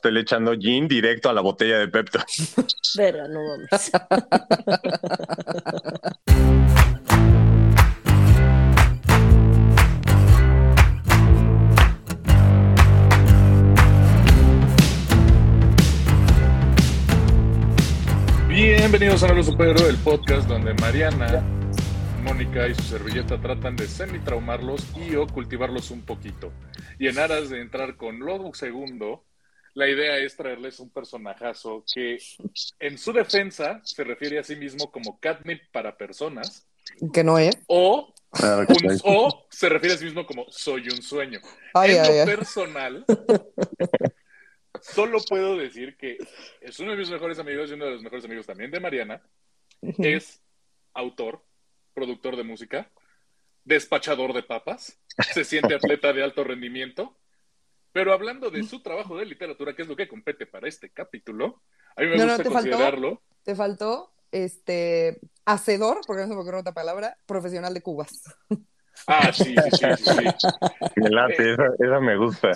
Estoy le echando gin directo a la botella de Pepto. Verga, no mames. Bienvenidos a Nuevo Superhéroe, el podcast donde Mariana, Mónica y su servilleta tratan de semi-traumarlos y o cultivarlos un poquito. Y en aras de entrar con Lobo Segundo, la idea es traerles un personajazo que en su defensa se refiere a sí mismo como catnip para personas Que no es. o, un- sí. o se refiere a sí mismo como soy un sueño. Ay, en ay, lo ay. personal, solo puedo decir que es uno de mis mejores amigos y uno de los mejores amigos también de Mariana. Es autor, productor de música, despachador de papas, se siente atleta de alto rendimiento. Pero hablando de su trabajo de literatura, que es lo que compete para este capítulo, a mí me No, no, gusta ¿te faltó? considerarlo. Te faltó este hacedor, porque no se me ocurre otra palabra, profesional de cubas. Ah, sí, sí, sí, sí. sí. Me late, esa, esa me gusta.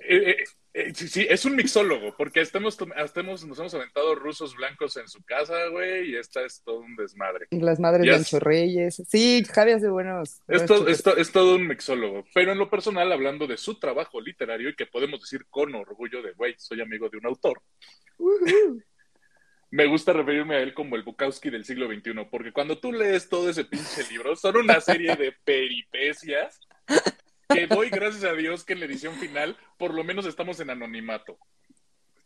Eh, eh, eh, sí, sí, es un mixólogo, porque hasta hemos- nos hemos aventado rusos blancos en su casa, güey, y esta es todo un desmadre. Y las madres de. Ancho Reyes. Sí, Javi hace buenos. Es, buenos es to- es todo un mixólogo, pero en lo personal, hablando de su trabajo literario, y que podemos decir con orgullo de, güey, soy amigo de un autor, me gusta referirme a él como el Bukowski del siglo XXI, porque cuando tú lees todo ese pinche libro, son una serie de peripecias que doy gracias a Dios que en la edición final por lo menos estamos en anonimato.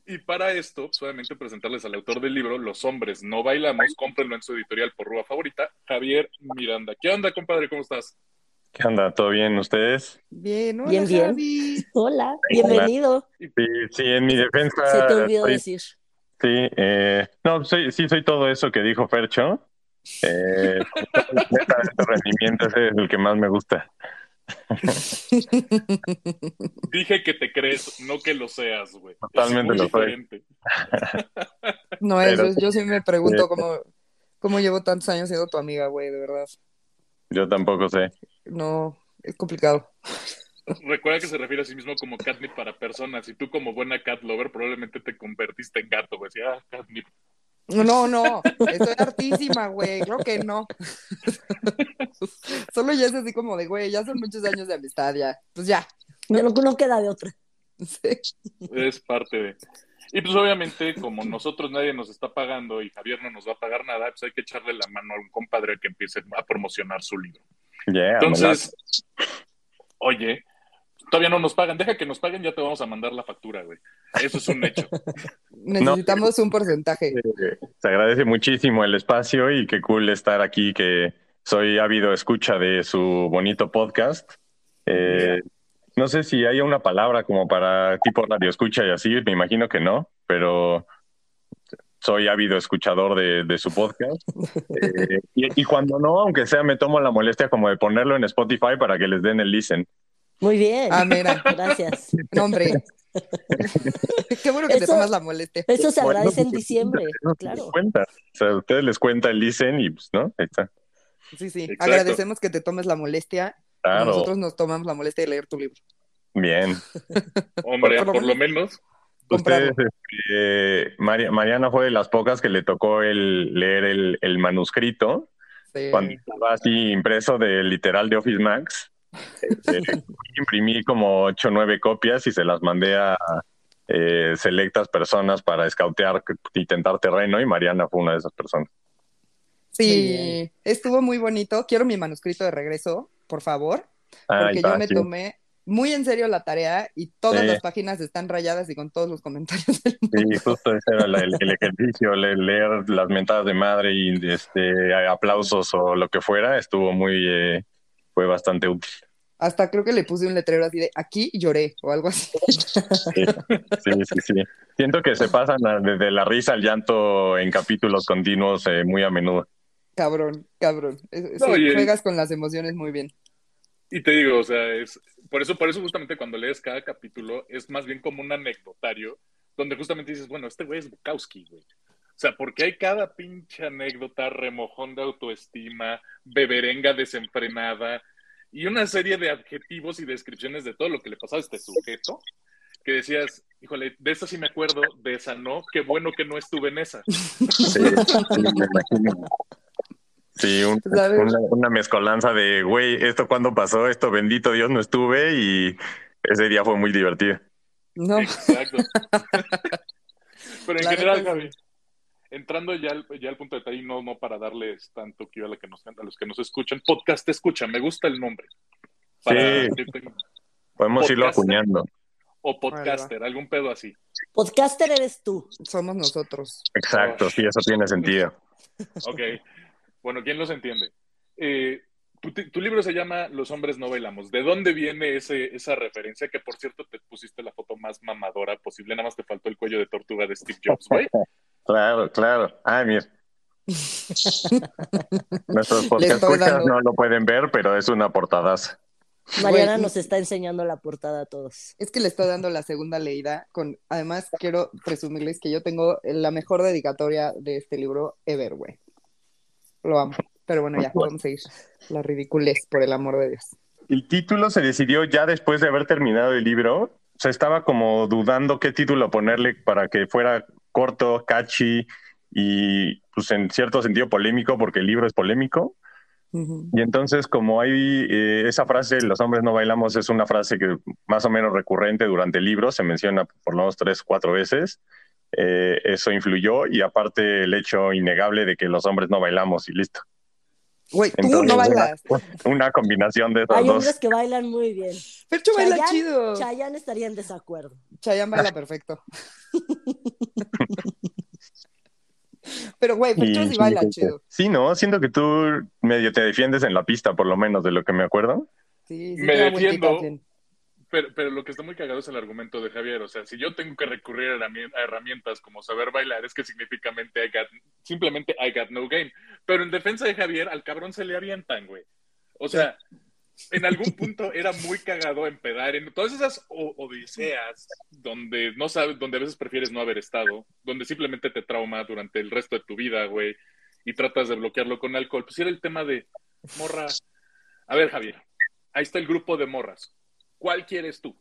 Y para esto, solamente presentarles al autor del libro, Los hombres no bailamos, cómprenlo en su editorial por Rúa Favorita, Javier Miranda. ¿Qué onda, compadre? ¿Cómo estás? ¿Qué onda? ¿Todo bien ustedes? Bien, hola, Bien, bien. Javi. Hola, bienvenido. Sí, sí, en mi defensa. Se te olvidó soy- decir. Sí, eh, no, soy, sí, soy todo eso que dijo Fercho. Eh, neta, este rendimiento ese es el que más me gusta. Dije que te crees, no que lo seas, güey. Totalmente es muy lo soy. diferente. No, Pero- eso, yo sí me pregunto cómo, cómo llevo tantos años siendo tu amiga, güey, de verdad. Yo tampoco sé. No, es complicado. Recuerda que se refiere a sí mismo como catnip para personas, y tú como buena cat lover probablemente te convertiste en gato, güey. Ah, catnip. No, no, estoy hartísima, güey, creo que no. Solo ya es así como de, güey, ya son muchos años de amistad, ya. Pues ya. No, no, no queda de otra. Sí. Es parte de. Y pues obviamente, como nosotros nadie nos está pagando y Javier no nos va a pagar nada, pues hay que echarle la mano a un compadre que empiece a promocionar su libro. Yeah, Entonces, oye, todavía no nos pagan, deja que nos paguen, ya te vamos a mandar la factura, güey. Eso es un hecho. Necesitamos un porcentaje. Eh, Se agradece muchísimo el espacio y qué cool estar aquí, que soy ávido escucha de su bonito podcast. Eh, no sé si hay una palabra como para tipo radio escucha y así, me imagino que no, pero soy ávido escuchador de, de su podcast. Eh, y, y cuando no, aunque sea, me tomo la molestia como de ponerlo en Spotify para que les den el listen. Muy bien. Ah, mira. Gracias. No, hombre. Qué bueno que te tomas la molestia. Eso se Bueno, agradece en diciembre, no claro. cuenta. O sea, a ustedes les cuenta el listen y pues, ¿no? Ahí está. Sí, sí. Exacto. Agradecemos que te tomes la molestia. Claro, Nosotros nos tomamos la molestia de leer tu libro. bien. Hombre, Por lo por lo menos. Ustedes, este, Mari- Mariana fue de las pocas que le tocó el leer el, el manuscrito Sí. cuando estaba así impreso de literal de Office Max. Este, imprimí como ocho o nueve copias y se las mandé a eh, selectas personas para escautear y tentar terreno y Mariana fue una de esas personas. Sí, estuvo muy bonito. Quiero mi manuscrito de regreso, por favor, Ay, porque yo me tomé muy en serio la tarea y todas Sí. las páginas están rayadas y con todos los comentarios del mundo. Sí, justo ese era el, el ejercicio, le- leer las mentadas de madre y este aplausos o lo que fuera, estuvo muy, eh, fue bastante útil. Hasta creo que le puse un letrero así de aquí lloré o algo así. Sí, sí, sí, sí. Siento que se pasan desde la risa al llanto en capítulos continuos eh, muy a menudo. Cabrón, cabrón. No, sí, y- juegas con las emociones muy bien. Y te digo, o sea, es por eso, por eso justamente cuando lees cada capítulo es más bien como un anecdotario donde justamente dices, bueno, este güey es Bukowski, güey. O sea, porque hay cada pinche anécdota, remojón de autoestima, beberenga desenfrenada y una serie de adjetivos y descripciones de todo lo que le pasaba a este sujeto que decías, Híjole, de esa sí me acuerdo, de esa no. Qué bueno que no estuve en esa. Sí, sí, me imagino. Sí, una, una mezcolanza de, güey, ¿esto cuándo pasó? Esto, bendito Dios, no estuve y ese día fue muy divertido. No, Exacto. Pero en La general, Javi, entrando ya al, ya al punto de detalle, no, no para darles tanto que a, la que nos, a los que nos escuchan, podcast escucha, me gusta el nombre. Sí. Podemos irlo acuñando. O podcaster, algún pedo así. Podcaster eres tú. somos nosotros. Exacto, sí, eso tiene sentido. Ok. Bueno, ¿quién los entiende? Eh, tu, tu libro se llama Los hombres no bailamos. ¿De dónde viene ese, esa referencia? Que por cierto te pusiste la foto más mamadora posible. Nada más te faltó el cuello de tortuga de Steve Jobs, güey. Claro, claro. Ah, mira. Nuestros podcast escuchas no lo pueden ver, pero es una portadaza. Mariana Güey, nos está enseñando la portada a todos. Es que le estoy dando la segunda leída. Con, además, quiero presumirles que yo tengo la mejor dedicatoria de este libro ever, güey. Lo amo. Pero bueno, ya, vamos a seguir. La ridiculez, por el amor de Dios. El título se decidió ya después de haber terminado el libro. O sea, estaba como dudando qué título ponerle para que fuera corto, catchy y pues en cierto sentido polémico, porque el libro es polémico. Y entonces, como hay eh, esa frase, los hombres no bailamos, es una frase que más o menos recurrente durante el libro, se menciona por lo menos tres, cuatro veces. Eh, eso influyó y aparte el hecho innegable de que los hombres no bailamos y listo. Güey, tú Entonces, no bailas. Una combinación de esas Hay dos. hombres que bailan muy bien. Percho baila Chayanne- chido. Chayanne estaría en desacuerdo. Chayanne baila perfecto. Pero, güey, Percho Y sí baila chido. Sí, no, siento que tú medio te defiendes en la pista, por lo menos de lo que me acuerdo. Sí, sí, Me defiendo. Pero, pero lo que está muy cagado es el argumento de Javier. O sea, si yo tengo que recurrir a herrami- a herramientas como saber bailar, es que significamente I got- simplemente I got no game. Pero en defensa de Javier, al cabrón se le avientan, güey. O sea, en algún punto era muy cagado empedar en todas esas odiseas donde no sabes, donde a veces prefieres no haber estado, donde simplemente te trauma durante el resto de tu vida, güey, y tratas de bloquearlo con alcohol. Pues era el tema de morra. A ver, Javier, ahí está el grupo de morras. ¿Cuál quieres tú?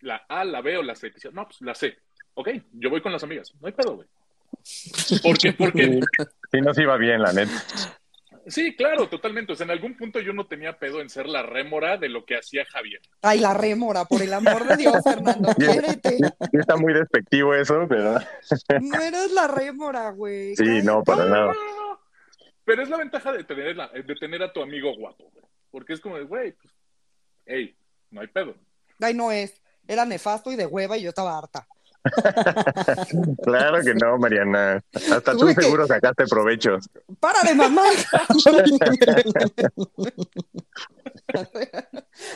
¿La A, la B o la C? No, pues la C. Ok, yo voy con las amigas. No hay pedo, güey. ¿Por qué? Porque Sí, nos iba bien, la neta. Sí, claro, totalmente. O sea, en algún punto yo no tenía pedo en ser la rémora de lo que hacía Javier. Ay, la rémora, por el amor de Dios, Fernando, quiérete. Sí, está muy despectivo eso, pero No eres la rémora, güey. sí, no, para No, nada. no, no, no. Pero es la ventaja de tener, la- de tener a tu amigo guapo, güey. Porque es como de, güey, pues, hey, no hay pedo. Ay, no es. Era nefasto y de hueva y yo estaba harta. Claro que no, Mariana. Hasta tú Tuve que- seguro sacaste provecho. ¡Para de mamar!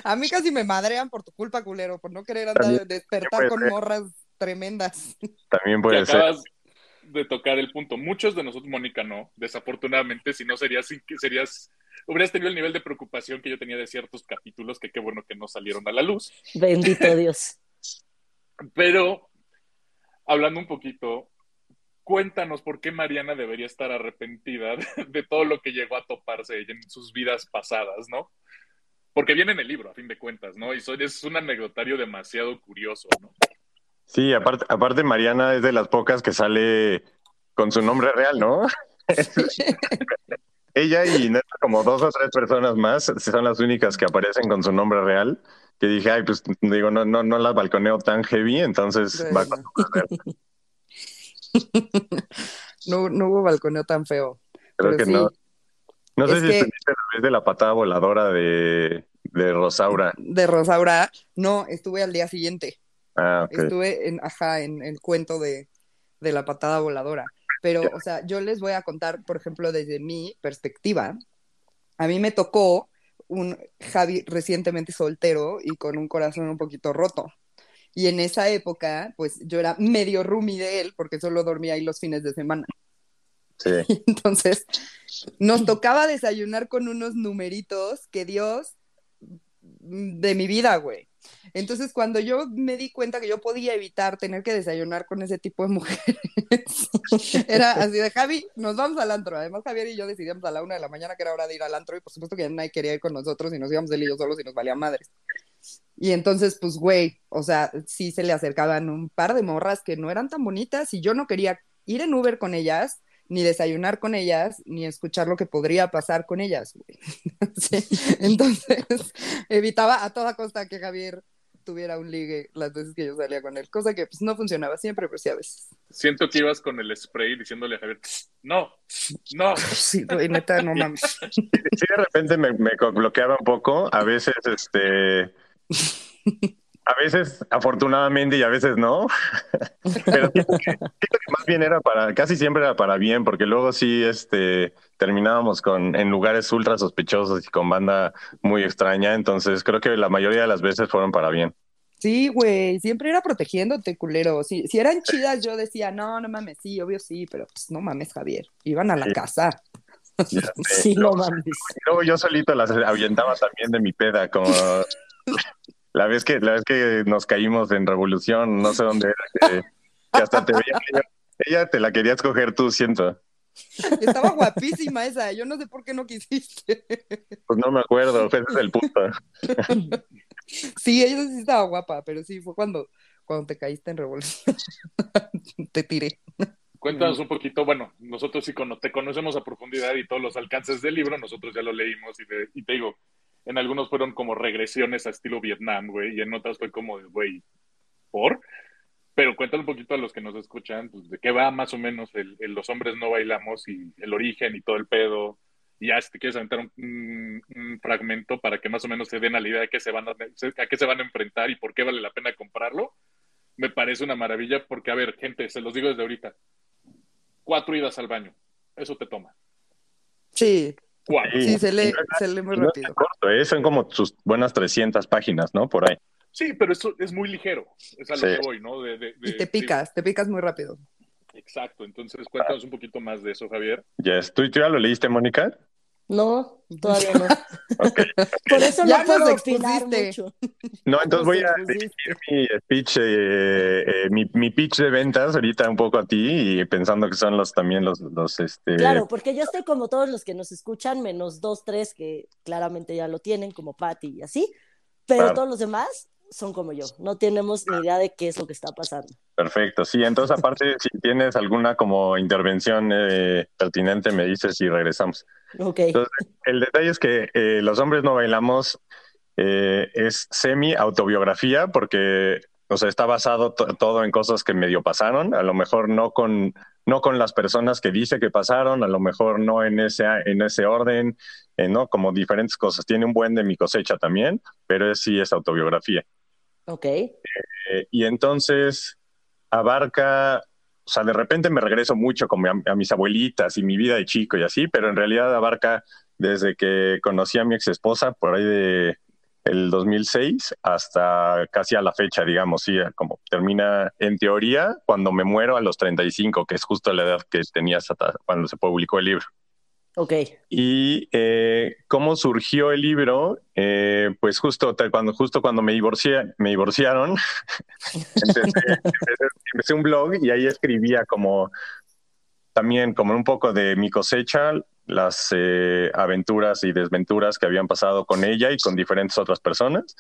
A mí casi me madrean por tu culpa, culero, por no querer andar También- despertar con ser. morras tremendas. También Que puede ser. acabas de tocar el punto. Muchos de nosotros, Mónica, no. Desafortunadamente, si no serías, serías, hubieras tenido el nivel de preocupación que yo tenía de ciertos capítulos, que qué bueno que no salieron a la luz. Bendito Dios. Pero, hablando un poquito, cuéntanos por qué Mariana debería estar arrepentida de, todo lo que llegó a toparse ella en sus vidas pasadas, ¿no? Porque viene en el libro, a fin de cuentas, ¿no? Y soy- es un anecdotario demasiado curioso, ¿no? Sí, aparte, aparte Mariana es de las pocas que sale con su nombre real, ¿no? Ella y neta, como dos o tres personas más son las únicas que aparecen con su nombre real. Que dije, ay, pues digo, no, no, no las balconeo tan heavy, entonces va con. No, no hubo balconeo tan feo. Creo Pero que sí, no. No sé si que- estuviste la vez de la patada voladora de, de Rosaura. De Rosaura, no, estuve al día siguiente. Ah. Estuve en, ajá, en el cuento de, de la patada voladora. Pero, o sea, yo les voy a contar, por ejemplo, desde mi perspectiva. A mí me tocó un Javi recientemente soltero y con un corazón un poquito roto. Y en esa época, pues yo era medio roomie de él porque solo dormía ahí los fines de semana. Sí. Entonces, nos tocaba desayunar con unos numeritos que Dios mm, de mi vida, güey. Entonces, cuando yo me di cuenta que yo podía evitar tener que desayunar con ese tipo de mujeres, era así de Javi, nos vamos al antro. Además, Javier y yo decidíamos a la una de la mañana que era hora de ir al antro y por supuesto que nadie quería ir con nosotros y nos íbamos él y yo solos y nos valía madres. Y entonces, pues, güey, o sea, sí se le acercaban un par de morras que no eran tan bonitas y yo no quería ir en Uber con ellas, ni desayunar con ellas, ni escuchar lo que podría pasar con ellas, güey. Sí, Entonces, evitaba a toda costa que Javier tuviera un ligue las veces que yo salía con él, cosa que pues no funcionaba siempre, pero sí a veces. Siento que ibas con el spray diciéndole a Javier, no, no. Sí, güey, neta, no mames. Sí, de repente me, me bloqueaba un poco. A veces, este. A veces, afortunadamente, y a veces no. Pero siento que, más bien era para, casi siempre era para bien, porque luego sí, este, terminábamos con, en lugares ultra sospechosos y con banda muy extraña. Entonces creo que la mayoría de las veces fueron para bien. Sí, güey, siempre era protegiéndote, culero. Si, si eran chidas, yo decía, no, no mames, sí, obvio sí, pero pues no mames, Javier. Iban a la Sí. casa. Sé. Sí, no mames. Luego yo solito las ahuyentaba también de mi peda, como la vez que la vez que nos caímos en Revolución, no sé dónde era, que, que hasta te veía. Ella, ella te la quería escoger tú, siento. Estaba guapísima esa, yo no sé por qué no quisiste. Pues no me acuerdo, ese es el punto. Sí, ella sí estaba guapa, pero sí, fue cuando, cuando te caíste en revolución. te tiré. Cuéntanos un poquito, bueno, nosotros sí cono- te conocemos a profundidad y todos los alcances del libro, nosotros ya lo leímos y, de- y te digo, en algunos fueron como regresiones a estilo Vietnam, güey, y en otras fue como, güey, ¿por? Pero cuéntale un poquito a los que nos escuchan, pues, de qué va más o menos el, Los Hombres No Bailamos y el origen y todo el pedo. Y ya si te quieres aventar un, un- un fragmento para que más o menos se den a la idea de qué se van a, a qué se van a enfrentar y por qué vale la pena comprarlo, me parece una maravilla porque, a ver, gente, se los digo desde ahorita, cuatro idas al baño, eso te toma. Sí, Cuatro. sí, se lee, no se lee muy no rápido. corto, ¿eh? son como sus buenas 300 páginas, ¿no? Por ahí. Sí, pero eso es muy ligero, es a lo Sí. que voy, ¿no? De, de- de- Y te picas, te picas muy rápido. exacto, entonces cuéntanos un poquito más de eso, Javier. Yes. ¿Tú, ¿Tú ya lo leíste, Mónica? No, todavía no. Por eso Ya no puedo opinar mucho. No, entonces voy a dirigir mi speech, eh, eh, mi, mi pitch de ventas ahorita un poco a ti y pensando que son los también los, los este. Claro, porque yo estoy como todos los que nos escuchan, menos dos, tres que claramente ya lo tienen, como Patty y así, pero Claro. todos los demás son como yo, no tenemos ni idea de qué es lo que está pasando. Perfecto, sí. Entonces, aparte, si tienes alguna como intervención eh, pertinente, me dices y regresamos. Entonces, el detalle es que eh, Los hombres no bailamos eh, es semi autobiografía porque, o sea, está basado to- todo en cosas que medio pasaron, a lo mejor no con no con las personas que dice que pasaron, a lo mejor no en ese en ese orden, eh, no como diferentes cosas. Tiene un buen de mi cosecha también, pero es, sí es autobiografía. ok, y entonces abarca, o sea, de repente me regreso mucho como a, a mis abuelitas y mi vida de chico y así, pero en realidad abarca desde que conocí a mi ex esposa por ahí de el 2006 hasta casi a la fecha, digamos, sí, como termina en teoría cuando me muero a los 35, que es justo la edad que tenía hasta cuando se publicó el libro. Ok, Y eh, cómo surgió el libro, Eh, pues justo cuando justo cuando me divorcié, me divorciaron, empecé, empecé- empecé un blog y ahí escribía como también como un poco de mi cosecha, las eh, aventuras y desventuras que habían pasado con ella y con diferentes otras personas,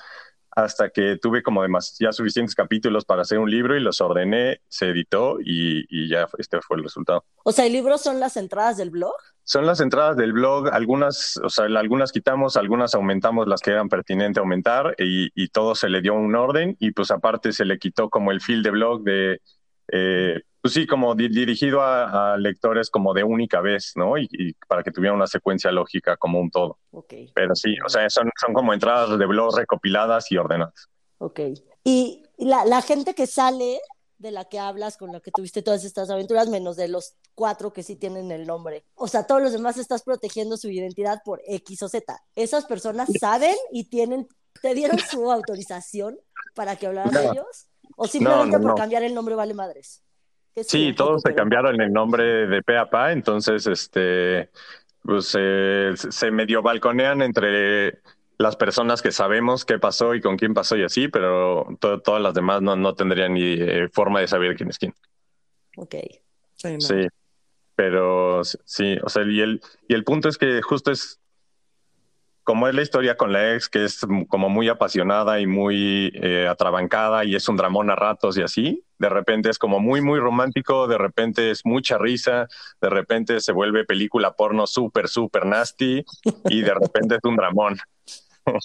hasta que tuve como ya suficientes capítulos para hacer un libro y los ordené, se editó y, y ya este fue el resultado. O sea, ¿el libro son las entradas del blog? Son las entradas del blog, algunas, o sea, algunas quitamos, algunas aumentamos las que eran pertinentes aumentar y, y todo se le dio un orden y pues aparte se le quitó como el feel de blog de, eh, pues sí, como di- dirigido a, a lectores como de única vez, ¿no? Y, y para que tuviera una secuencia lógica como un todo. Ok, Pero sí, o sea, son, son como entradas de blog recopiladas y ordenadas. ok. Y la, la gente que sale de la que hablas, con la que tuviste todas estas aventuras, menos de los cuatro que sí tienen el nombre. O sea, todos los demás estás protegiendo su identidad por X o Z. ¿Esas personas saben y tienen, te dieron su autorización para que hablaran de ellos? ¿O simplemente No, no, por cambiar el nombre vale madres? Que Sí, todos se cambiaron el nombre de pe a pa, entonces este pues eh, se medio balconean entre las personas que sabemos qué pasó y con quién pasó y así, pero to- todas las demás no, no tendrían ni eh, forma de saber quién es quién. Ok, Sí, no. Sí, pero sí, o sea, y el, y el punto es que justo es, como es la historia con la ex, que es como muy apasionada y muy eh, atrabancada y es un dramón a ratos y así, de repente es como muy, muy romántico, de repente es mucha risa, de repente se vuelve película porno súper, súper nasty y de repente es un dramón.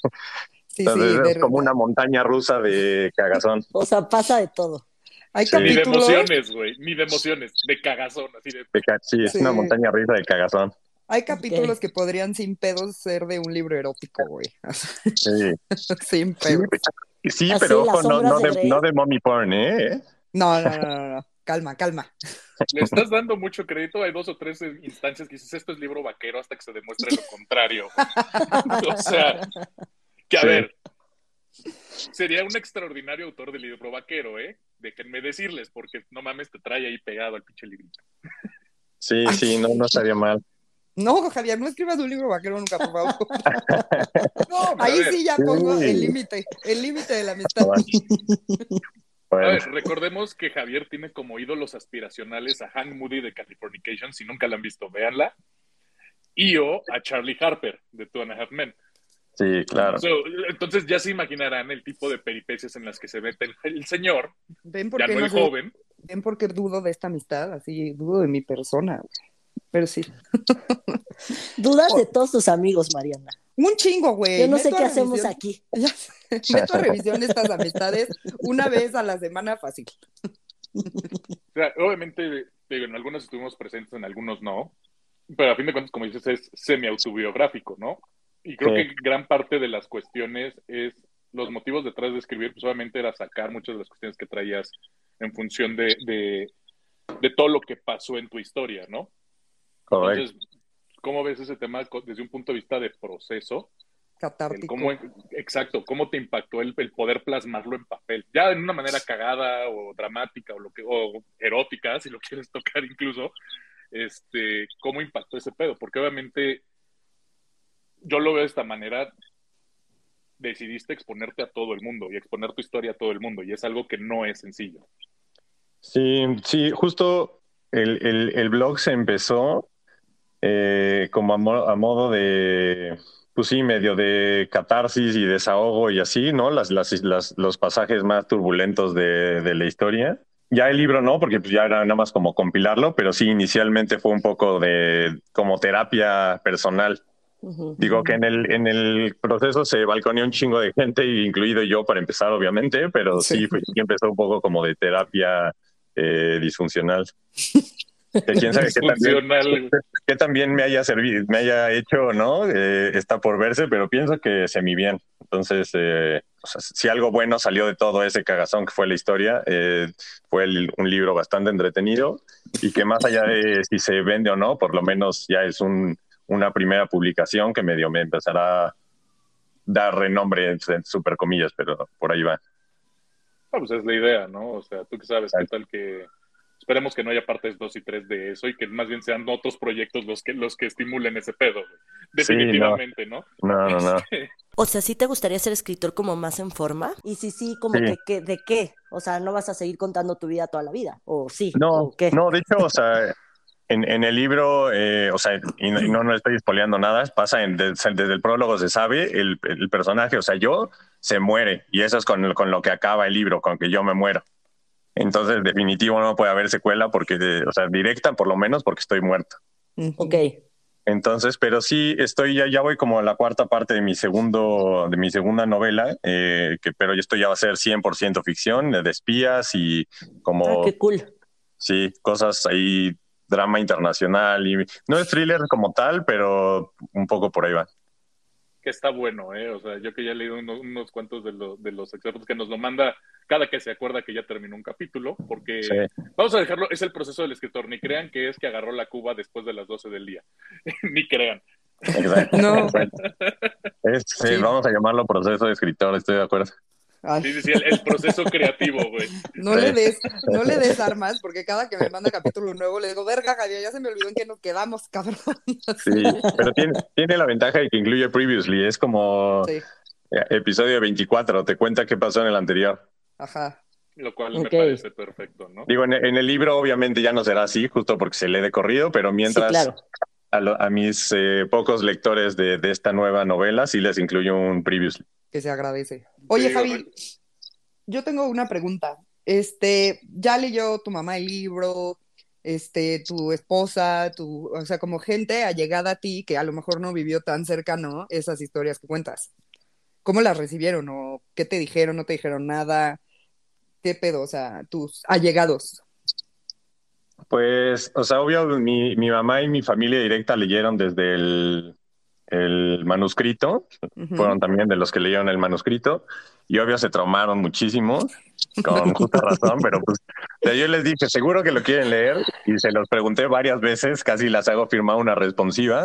Sí, Entonces sí, es de- como una montaña rusa de cagazón. O sea, pasa de todo. Hay Sí. Ni de emociones, güey. Ni de emociones. De cagazón, así de. De ca- Sí, es una montaña rusa de cagazón. Hay capítulos que podrían sin pedos ser de un libro erótico, güey. Sí, sin pedos. sí, pero ojo, no, no, de no de mommy porn, ¿eh? No, no, no, no, no. Calma, calma. Le estás dando mucho crédito. Hay dos o tres instancias que dices esto es libro vaquero hasta que se demuestre lo contrario. o sea, que a Sí. ver, sería un extraordinario autor de libro vaquero, ¿eh? Déjenme decirles, porque no mames, te trae ahí pegado al pinche librito. Sí, sí, no, no estaría mal. No, Javier, no escribas un libro vaquero nunca, por favor. No, Ahí ver, sí ya Sí. pongo el límite, el límite de la amistad. A ver, recordemos que Javier tiene como ídolos aspiracionales a Hank Moody de Californication, si nunca la han visto, véanla. Y o a Charlie Harper de Two and a Half Men. sí, claro. So, entonces ya se imaginarán el tipo de peripecias en las que se mete el, el señor, ¿Ven por ya qué no no el joven. ¿Ven por qué dudo de esta amistad? Así, dudo de mi persona. güey. Pero sí. Dudas de todos tus amigos, Mariana. Un chingo, güey. Yo no sé qué a hacemos aquí. Ya sé. Meto a revisión estas amistades una vez a la semana fácil. O sea, obviamente, digo, en algunos estuvimos presentes, en algunos no. Pero a fin de cuentas, como dices, es semi-autobiográfico, ¿no? Y creo Sí. que gran parte de las cuestiones es los motivos detrás de escribir, pues obviamente era sacar muchas de las cuestiones que traías en función de, de, de todo lo que pasó en tu historia, ¿no? Correcto. Entonces, ¿cómo ves ese tema desde un punto de vista de proceso? Catártico. cómo, exacto, cómo te impactó el, el poder plasmarlo en papel, ya en una manera cagada o dramática o lo que o erótica, si lo quieres tocar incluso, este, cómo impactó ese pedo, porque obviamente yo lo veo de esta manera, decidiste exponerte a todo el mundo y exponer tu historia a todo el mundo y es algo que no es sencillo. Sí, sí, justo el, el, el blog se empezó eh, como a, mo- a modo de, pues sí, medio de catarsis y desahogo y así, ¿no? Las, las, las- los pasajes más turbulentos de, de la historia. Ya el libro no, porque pues ya era nada más como compilarlo, pero sí, inicialmente fue un poco de como terapia personal. Digo que en el, en el proceso se balconeó un chingo de gente, incluido yo para empezar, obviamente, pero sí, Sí. sí empezó un poco como de terapia eh, disfuncional. Que quién sabe qué también, qué también me haya servido, me haya hecho, ¿no? Eh, está por verse, pero pienso que semi bien. Entonces, eh, o sea, si algo bueno salió de todo ese cagazón que fue la historia, eh, fue el- un libro bastante entretenido y que más allá de si se vende o no, por lo menos ya es un, una primera publicación que medio me empezará a dar renombre, en super comillas, pero por ahí va. Ah, pues es la idea, ¿no? O sea, tú que sabes qué tal que esperemos que no haya partes 2 y 3 de eso y que más bien sean otros proyectos los que los que estimulen ese pedo. güey. Definitivamente, ¿no? No, no, no. O sea, ¿sí te gustaría ser escritor como más en forma? Y si sí, como Sí. que, que- ¿de qué? O sea, ¿no vas a seguir contando tu vida toda la vida? ¿O sí? No, ¿O qué? no, de hecho, o sea, en, en el libro, eh, o sea, y no, y no, no estoy spoileando nada, pasa en, desde, desde el prólogo se sabe, el, el personaje, o sea, yo se muere, y eso es con, con lo que acaba el libro, con que yo me muero. Entonces, definitivo no puede haber secuela, porque, de- o sea, directa por lo menos, porque estoy muerto. Ok. Entonces, pero sí, estoy ya, ya voy como a la cuarta parte de mi segundo, de mi segunda novela, eh, que, pero esto ya va a ser 100% ficción, de espías y como... Ah, qué cool. Sí, cosas ahí, drama internacional y no es thriller como tal, pero un poco por ahí va. Que está bueno, ¿eh? O sea, yo que ya he leído unos, unos cuantos de, los de los excerptos que nos lo manda cada que se acuerda que ya terminó un capítulo, porque Sí. vamos a dejarlo, es el proceso del escritor, ni crean que es que agarró la cuba después de las 12 del día, ni crean. Exacto. No. Es, sí, Sí. Vamos a llamarlo proceso de escritor, estoy de acuerdo. Ay, Sí, sí, sí, el, el proceso creativo, güey. no le des, no le des armas, porque cada que me manda capítulo nuevo le digo, verga, Javier, ya se me olvidó en qué nos quedamos, cabrón. Sí, pero tiene, tiene la ventaja de que incluye previously, es como Sí, episodio 24, te cuenta qué pasó en el anterior. ajá. Lo cual me parece perfecto, ¿no? Digo, en, en el libro obviamente ya no será así, justo porque se lee de corrido, pero mientras Sí, claro. a, lo- a mis eh, pocos lectores de, de esta nueva novela sí les incluyo un previously. Que se agradece. Oye, Sí, Javi, yo tengo una pregunta. Este, ¿ya leyó tu mamá el libro? Este, tu esposa, tu, o sea, como gente allegada a ti que a lo mejor no vivió tan cercano esas historias que cuentas. ¿Cómo las recibieron? ¿O qué te dijeron? ¿No te dijeron nada? ¿Qué pedo? O sea, tus allegados. Pues, o sea, obvio, mi, mi mamá y mi familia directa leyeron desde el, el manuscrito, fueron también de los que leyeron el manuscrito, y obvio se traumaron muchísimo, con justa razón, pero pues yo les dije, seguro que lo quieren leer, y se los pregunté varias veces, casi las hago firmar una responsiva.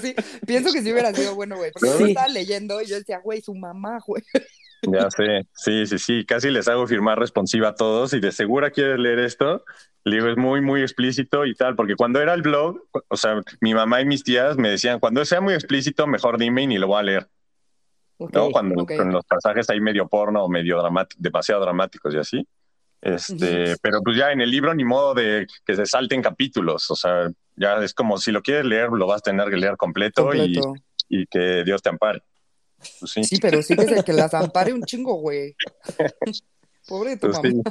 Sí, pienso que sí hubiera sido bueno, güey. Porque yo Sí. estaba leyendo y yo decía, güey, su mamá, güey. Ya sé, sí, sí, sí, casi les hago firmar responsiva a todos y de segura quieres leer esto. Le digo, es muy, muy explícito y tal, porque cuando era el blog, o sea, mi mamá y mis tías me decían, cuando sea muy explícito, mejor dime y ni lo voy a leer, Ok. ¿no? Cuando ok. con los pasajes hay medio porno o medio dramático, demasiado dramáticos y así. Este, pero pues ya en el libro ni modo de que se salten capítulos, o sea, ya es como si lo quieres leer, lo vas a tener que leer completo, y- Completo. Y, que Dios te ampare. Pues sí. Sí, pero sí que se que las ampare un chingo, güey. Pobre de tu Pues mamá. sí.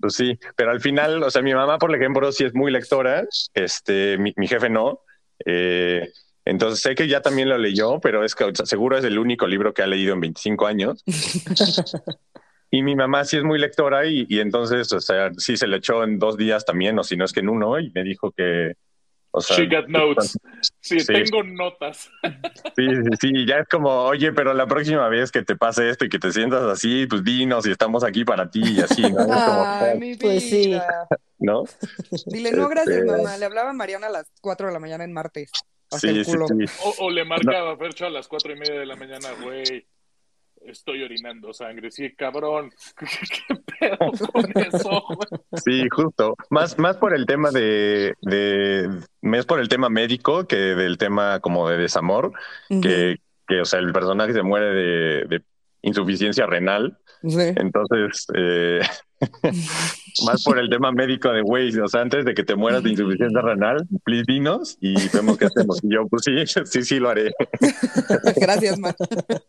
Pues sí, pero al final, o sea, mi mamá, por ejemplo, sí es muy lectora, este, mi, mi jefe no. Eh, entonces sé que ya también lo leyó, pero es que o sea, seguro es el único libro que ha leído en 25 años. Y mi mamá sí es muy lectora y, y entonces, o sea, sí se le echó en dos días también, o si no es que en uno, y me dijo que, o sea, She got notes. Sí, Sí. tengo notas. Sí, sí, sí, ya es como, oye, pero la próxima vez que te pase esto y que te sientas así, pues dinos y estamos aquí para ti y así, ¿no? Es como, Ay, mi vida. Pues sí. ¿no? Dile, no, gracias, Este- mamá. Le hablaba a Mariana a las 4 de la mañana en martes. Sí, sí, sí. O, o le marcaba a Fercho a las cuatro y media de la mañana, güey. Estoy orinando sangre. Sí, cabrón. ¿Qué pedo con eso, güey? Sí, justo. Más, más por el tema de, de, más por el tema médico que del tema como de desamor, que, que, o sea, el personaje se muere de, de insuficiencia renal. Sí. Entonces, eh, más por el tema médico de, güey, o sea, antes de que te mueras de insuficiencia renal, please dinos y vemos qué hacemos. Y yo, pues sí, sí, sí lo haré. Gracias, ma.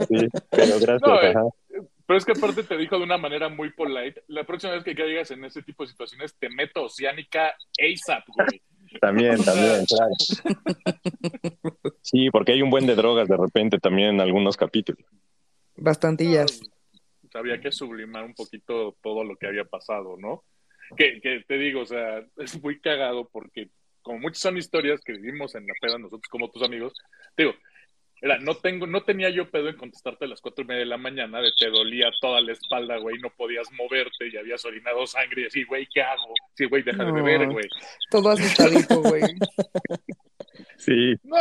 Sí, pero gracias. No, eh, ajá. Pero es que aparte te dijo de una manera muy polite. La próxima vez que caigas en ese tipo de situaciones, te meto oceánica ASAP, güey. También, O sea, también, claro. Sí, porque hay un buen de drogas de repente también en algunos capítulos. Bastantillas. Había que sublimar un poquito todo lo que había pasado, ¿no? Que, que te digo, o sea, es muy cagado porque como muchas son historias que vivimos en la peda nosotros como tus amigos, te digo, era, no tengo, no tenía yo pedo en contestarte a las cuatro y media de la mañana de te dolía toda la espalda, güey, no podías moverte y habías orinado sangre y así, güey, ¿qué hago? Sí, güey, deja de beber, güey. Todo asustadito, güey. Sí, No,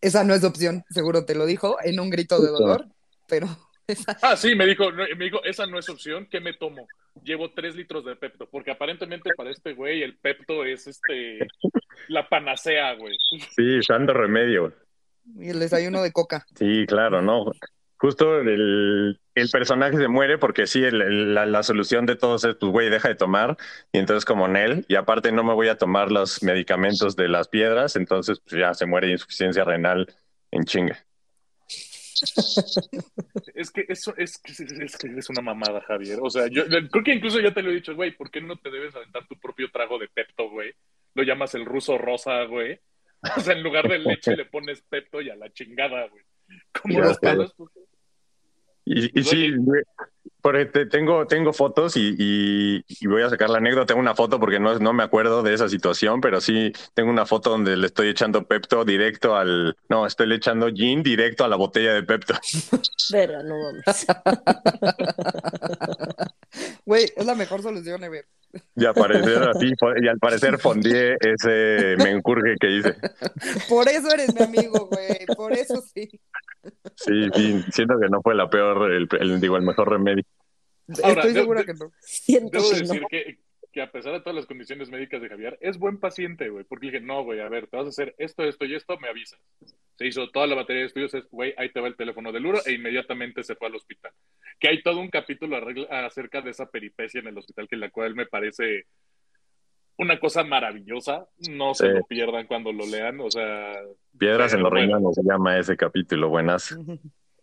Esa no es opción, seguro te lo dijo en un grito de dolor, pero esa- Ah, sí, me dijo, no, me dijo, esa no es opción, ¿qué me tomo? Llevo tres litros de Pepto, porque aparentemente para este güey el Pepto es este la panacea, güey. sí, santo remedio. y el desayuno de coca. Sí, claro, ¿no? Justo el, el personaje se muere porque sí, el- el- la, la solución de todos es, pues, güey, deja de tomar. Y entonces como Nel, y aparte no me voy a tomar los medicamentos de las piedras, entonces pues ya se muere de insuficiencia renal en chinga. Es que eso es que es, que es una mamada, Javier. O sea, yo creo que incluso ya te lo he dicho, güey, ¿por qué no te debes aventar tu propio trago de Pepto, güey? Lo llamas el ruso rosa, güey. O sea, en lugar de leche le pones Pepto y a la chingada, güey. Como los palos, pues, Y, y sí, güey, porque te- tengo, tengo fotos y, y- y voy a sacar la anécdota. Tengo una foto porque no, no me acuerdo de esa situación, pero sí tengo una foto donde le estoy echando Pepto directo al... No, estoy le echando gin directo a la botella de Pepto. Verga, no mames. Güey, es la mejor solución, Ever. Y al parecer así, fo- y al parecer fondié ese mencurje que hice. Por eso eres mi amigo, güey. Por eso sí. Sí, sí, siento que no fue la peor, el, el- digo, el mejor remedio. Ahora, Estoy de- segura de- que no. Siento Debo que decir no. que, que a pesar de todas las condiciones médicas de Javier, es buen paciente, güey. Porque dije, no, güey, a ver, te vas a hacer esto, esto y esto, me avisas. Se hizo toda la batería de estudios, es, güey, ahí te va el teléfono del Uro e inmediatamente se fue al hospital. Que hay todo un capítulo acerca de esa peripecia en el hospital, que la cual me parece una cosa maravillosa. No se Sí. lo pierdan cuando lo lean. O sea, Piedras en los bueno. riñones se llama ese capítulo, buenas.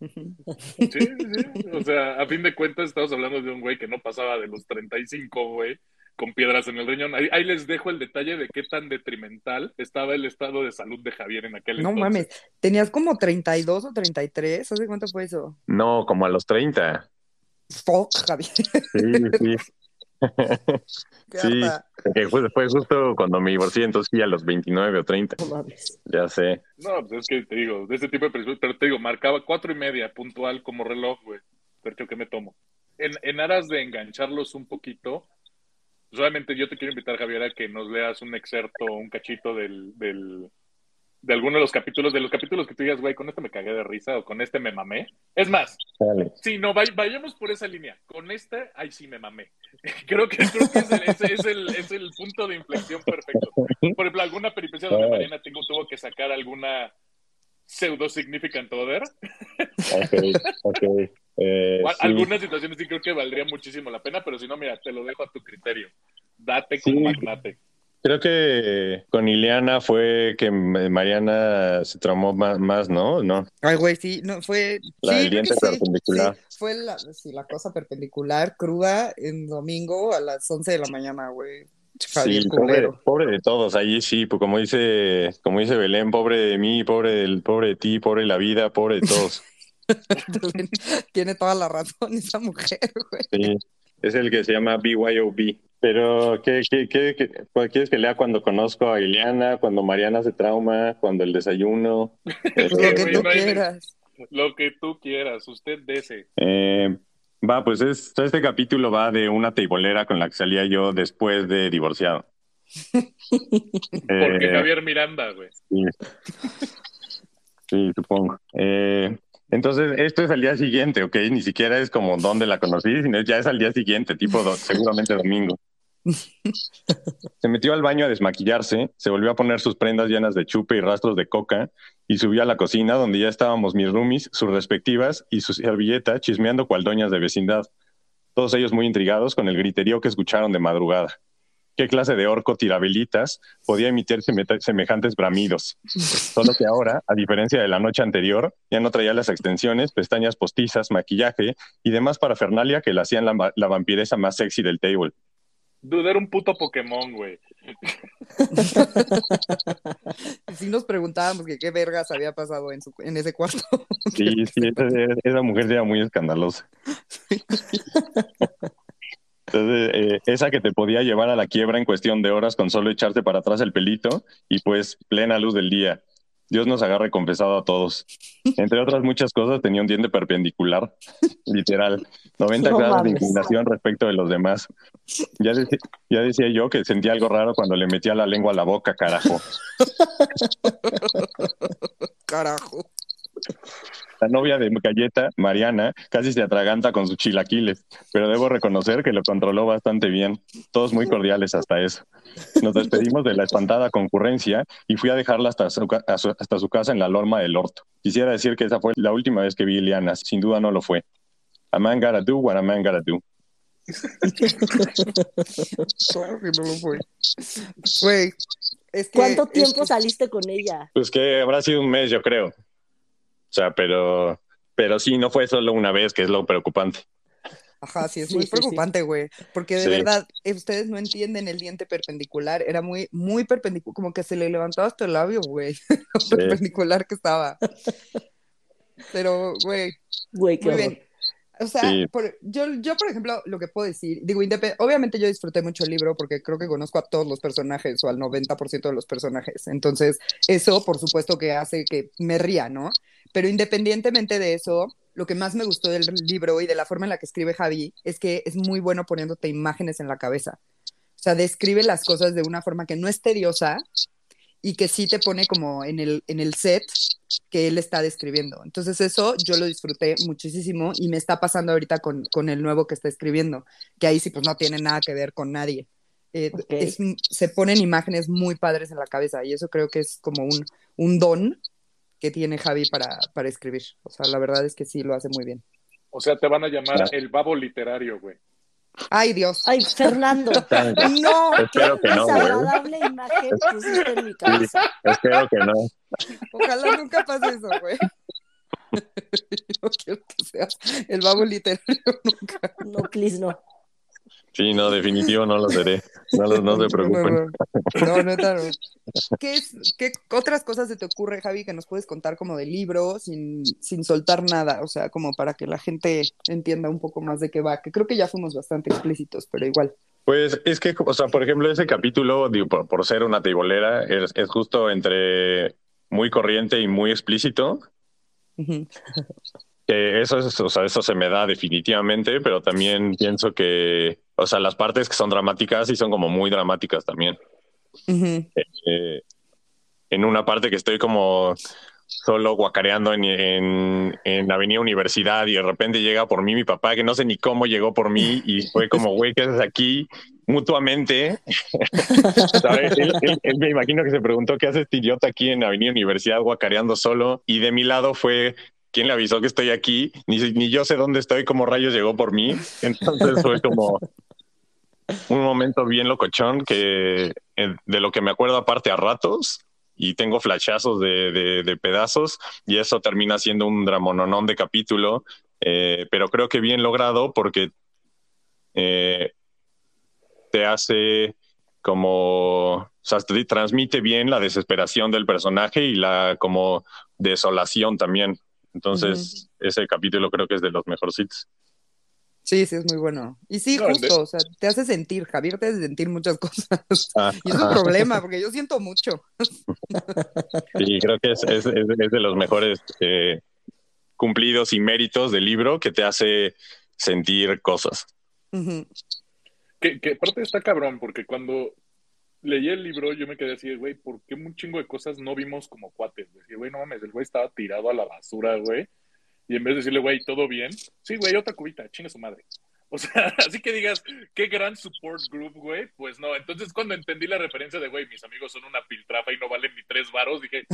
sí, sí. O sea, a fin de cuentas, estamos hablando de un güey que no pasaba de los 35, güey, con piedras en el riñón. Ahí, ahí les dejo el detalle de qué tan detrimental estaba el estado de salud de Javier en aquel No entonces. mames, tenías como 32 o 33, ¿hace cuánto fue eso? No, como a los 30. Fuck, Javier. Sí, sí. Sí. Que fue, fue justo cuando me divorcié, entonces sí, a los 29 o 30. No mames. Ya sé. No, pues es que te digo, de ese tipo de películas, pero te digo, marcaba cuatro y media puntual como reloj, güey. Pero ¿qué me tomo? En, en aras de engancharlos un poquito, obviamente yo te quiero invitar, Javier, a que nos leas un excerto, un cachito del, del, de alguno de los capítulos, de los capítulos que tú digas, güey, con este me cagué de risa o con este me mamé. Es más. Sí, no, vay- vayamos por esa línea. Con este, ay, sí me mamé. Creo que, creo que es, el, ese es, el, es el punto de inflexión perfecto. Por ejemplo, alguna peripecia donde Mariana tengo, tuvo que sacar alguna pseudo significant other. Ok, ok. Eh, sí. Algunas situaciones sí creo que valdría muchísimo la pena, pero si no, mira, te lo dejo a tu criterio. Date con Sí. magnate. Creo que con Ileana fue que Mariana se traumó más, más, ¿no? No. Ay, güey, sí, no, fue... La sí, diente sí, perpendicular. sí, fue la, sí, la cosa perpendicular, cruda, en domingo a las 11 de la mañana, güey. Javier Sí, pobre, pobre de todos. Ahí sí, pues como dice, como dice Belén, pobre de mí, pobre del, pobre de ti, pobre de la vida, pobre de todos. Tiene toda la razón esa mujer, güey. Sí, es el que se llama BYOB. Pero, ¿qué, qué, qué, qué- cuál quieres que lea cuando conozco a Ileana, cuando Mariana se trauma, cuando el desayuno? Pues lo que tú quieras. Lo que tú quieras, usted dese. Eh, va, pues es- este capítulo va de una teibolera con la que salía yo después de divorciado. Porque Eh, Javier Miranda, güey. Sí, Sí, supongo. Eh, entonces, esto es al día siguiente, ¿ok? Ni siquiera es como dónde la conocí, sino ya es al día siguiente, tipo do- seguramente domingo. Se metió al baño a desmaquillarse, se volvió a poner sus prendas llenas de chupe y rastros de coca y subió a la cocina donde ya estábamos mis roomies, sus respectivas y su servilleta chismeando cual doñas de vecindad. Todos ellos muy intrigados con el griterío que escucharon de madrugada. ¿Qué clase de orco tirabelitas podía emitir seme- semejantes bramidos? Solo que ahora, a diferencia de la noche anterior, ya no traía las extensiones, pestañas postizas, maquillaje y demás parafernalia que la hacían la, la vampiresa más sexy del table. Dude, era un puto Pokémon, güey. Si nos preguntábamos que qué vergas había pasado en, su, en ese cuarto. Sí, sí, esa, esa mujer era muy escandalosa. Entonces, eh, esa que te podía llevar a la quiebra en cuestión de horas con solo echarte para atrás el pelito y pues plena luz del día. Dios nos agarre confesado a todos. Entre otras muchas cosas, tenía un diente perpendicular, literal, 90 No grados de inclinación respecto de los demás. Ya, ya decía yo que sentía algo raro cuando le metía la lengua a la boca, carajo. Carajo. La novia de Galleta, Mariana, casi se atraganta con sus chilaquiles, pero debo reconocer que lo controló bastante bien. Todos muy cordiales hasta eso. Nos despedimos de la espantada concurrencia y fui a dejarla hasta su, hasta su casa en la Lorma del Orto. Quisiera decir que esa fue la última vez que vi a Ileana. Sin duda no lo fue. A man gotta do what a man gotta do. Claro que no lo fue. Güey, es que. ¿Cuánto es tiempo que- saliste con ella? Pues que habrá sido un mes, yo creo. O sea, pero, pero sí, no fue solo una vez, que es lo preocupante. Ajá, sí, es Sí, muy sí, preocupante, güey. Porque de Sí. verdad, eh, ustedes no entienden el diente perpendicular. Era muy, muy perpendicular, como que se le levantó hasta el labio, güey. Lo perpendicular que estaba. Pero, güey, Güey, qué muy bien. O sea, Sí. por- yo, yo, por ejemplo, lo que puedo decir, digo, obviamente yo disfruté mucho el libro porque creo que conozco a todos los personajes o al 90% de los personajes. Entonces, eso, por supuesto, que hace que me ría, ¿no? Pero independientemente de eso, lo que más me gustó del libro y de la forma en la que escribe Javi es que es muy bueno poniéndote imágenes en la cabeza. O sea, describe las cosas de una forma que no es tediosa y que sí te pone como en el, en el set que él está describiendo. Entonces eso yo lo disfruté muchísimo y me está pasando ahorita con, con el nuevo que está escribiendo, que ahí sí pues no tiene nada que ver con nadie. Eh, es- se ponen imágenes muy padres en la cabeza y eso creo que es como un, un don que tiene Javi para, para escribir. O sea, la verdad es que sí lo hace muy bien. O sea, te van a llamar Claro. el babo literario, güey. Ay, Dios. Ay, Fernando. No, qué Espero que no, güey. desagradable imagen pusiste en mi Sí, cabeza. espero que no. Ojalá nunca pase eso, güey. No quiero que seas el babo literario nunca. No, please, no. Sí, no, definitivo no lo seré. No, no se preocupen. No, neta, no. ¿Qué, es, ¿Qué otras cosas se te ocurre, Javi, que nos puedes contar como de libro sin, sin soltar nada? O sea, como para que la gente entienda un poco más de qué va, que creo que ya fuimos bastante explícitos, pero igual. Pues es que, o sea, por ejemplo, ese capítulo, digo, por, por ser una teibolera, es, es justo entre muy corriente y muy explícito. Que eso es, o sea, eso se me da definitivamente, pero también pienso que, o sea, las partes que son dramáticas sí son como muy dramáticas también. Eh, en una parte que estoy como solo guacareando en, en, en Avenida Universidad y de repente llega por mí mi papá, que no sé ni cómo llegó por mí y fue como, güey, ¿qué haces aquí? Mutuamente. ¿Sabes? Él, él- él me imagino que se preguntó, ¿qué hace este idiota aquí en Avenida Universidad guacareando solo? Y de mi lado fue, ¿quién le avisó que estoy aquí? Ni, ni yo sé dónde estoy, cómo rayos llegó por mí. Entonces fue como un momento bien locochón que eh, de lo que me acuerdo aparte a ratos y tengo flashazos de, de- pedazos y eso termina siendo un dramononón de capítulo, eh, pero creo que bien logrado porque eh, te hace como, o sea, te transmite bien la desesperación del personaje y la como desolación también. Entonces, ese capítulo creo que es de los mejorcitos. Sí, sí, es muy bueno. Y sí, No, justo, o sea, te hace sentir, Javier te hace sentir muchas cosas. Ah, Y es un problema, porque yo siento mucho. Sí, creo que es, es- es- es de los mejores eh, cumplidos y méritos del libro que te hace sentir cosas. Que, que aparte está cabrón, porque cuando leí el libro yo me quedé así, de, güey, ¿por qué un chingo de cosas no vimos como cuates? Decía, güey, no mames, el güey estaba tirado a la basura, güey. Y en vez de decirle, güey, ¿todo bien? Sí, güey, otra cubita, chinga su madre. O sea, así que digas, qué gran support group, güey. Pues no, entonces cuando entendí la referencia de, güey, mis amigos son una piltrafa y no valen ni tres varos, dije,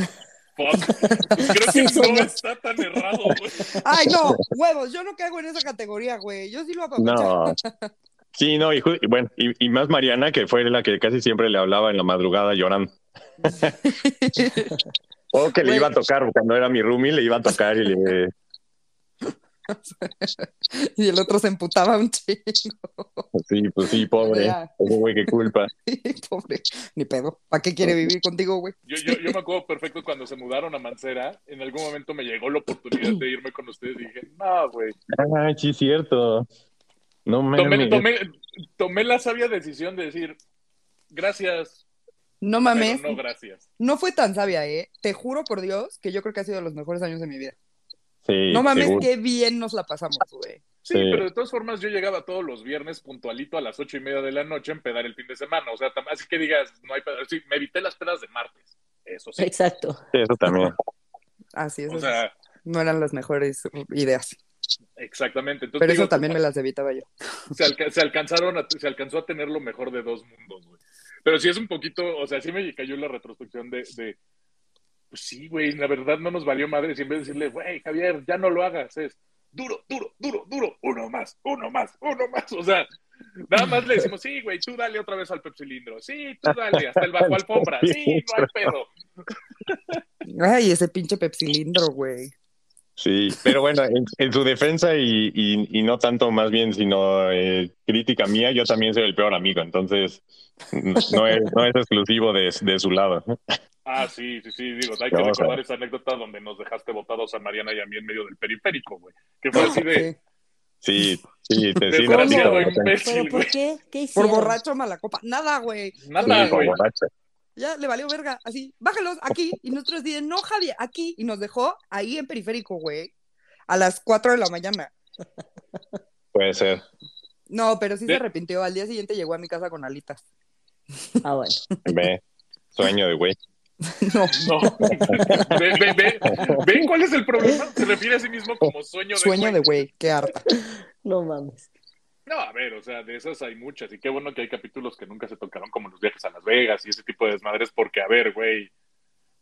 fuck, creo Sí, que somos. no está tan errado, güey. Ay, no, huevos, yo no caigo en esa categoría, güey. Yo sí lo apapacho. No. Sí, no, y, y bueno, y, y más Mariana, que fue la que casi siempre le hablaba en la madrugada llorando. o que le iba a tocar, cuando era mi roomie, le iba a tocar y le... Y el otro se emputaba un chingo. Sí, pues sí, pobre. Güey, qué culpa. Pobre, ni pedo. ¿Para qué quiere vivir contigo, güey? Yo, yo, yo me acuerdo perfecto cuando se mudaron a Mancera, en algún momento me llegó la oportunidad de irme con ustedes y dije, no, güey. Ay, sí, cierto. No me... Tomé, tomé, tomé la sabia decisión de decir, gracias, No pero mames, no gracias. no fue tan sabia, ¿eh? Te juro por Dios que yo creo que ha sido de los mejores años de mi vida. Sí, No mames, seguro. qué bien nos la pasamos, güey. Sí, Sí. pero de todas formas yo llegaba todos los viernes puntualito a las ocho y media de la noche a empedar el fin de semana. O sea, así que digas, no hay pedas. Sí, me evité las pedas de martes. Eso sí. Exacto. Sí, eso también. Así es. O sea, no eran las mejores ideas. Exactamente. Entonces, Pero digo, eso también me las evitaba yo. se, alca- se alcanzaron a- se alcanzó a tener lo mejor de dos mundos, güey. Pero sí es un poquito, o sea, sí me cayó la retrospección de, de pues sí, güey, la verdad no nos valió madre. Si en vez de decirle, güey, Javier, ya no lo hagas, es duro, duro, duro, duro, uno más, uno más, uno más. O sea, nada más le decimos, sí, güey, tú dale otra vez al pepsilindro, sí, tú dale, hasta el bajo alfombra, sí, no hay pedo. Ay, ese pinche pepsilindro, güey. Sí, pero bueno, en, en su defensa y, y- y no tanto más bien, sino eh, crítica mía, yo también soy el peor amigo, entonces no es, no es exclusivo de, de su lado. Ah, sí, sí, sí, digo, hay que No, o sea. recordar esa anécdota donde nos dejaste botados a Mariana y a mí en medio del periférico, güey. Que fue así de, Sí, Sí. te sí, desgraciado no, ¿Pero imbécil, por güey. qué? ¿Qué Por hicieron? borracho mala copa. Nada, güey. Nada, sí, por güey. Ya le valió verga. Así, bájalos aquí. Y nosotros dicen, no, Javier, aquí. Y nos dejó ahí en periférico, güey. A las 4 de la mañana. Puede ser. No, pero sí se arrepintió. Al día siguiente llegó a mi casa con alitas. Ah, bueno. Ve, sueño de güey. No, No. ve, ve, ve, ve cuál es el problema. Se refiere a sí mismo como sueño de sueño güey. de güey. Qué harta. No mames. No, a ver, o sea, de esas hay muchas. Y qué bueno que hay capítulos que nunca se tocaron, como los viajes a Las Vegas y ese tipo de desmadres, porque, a ver, güey,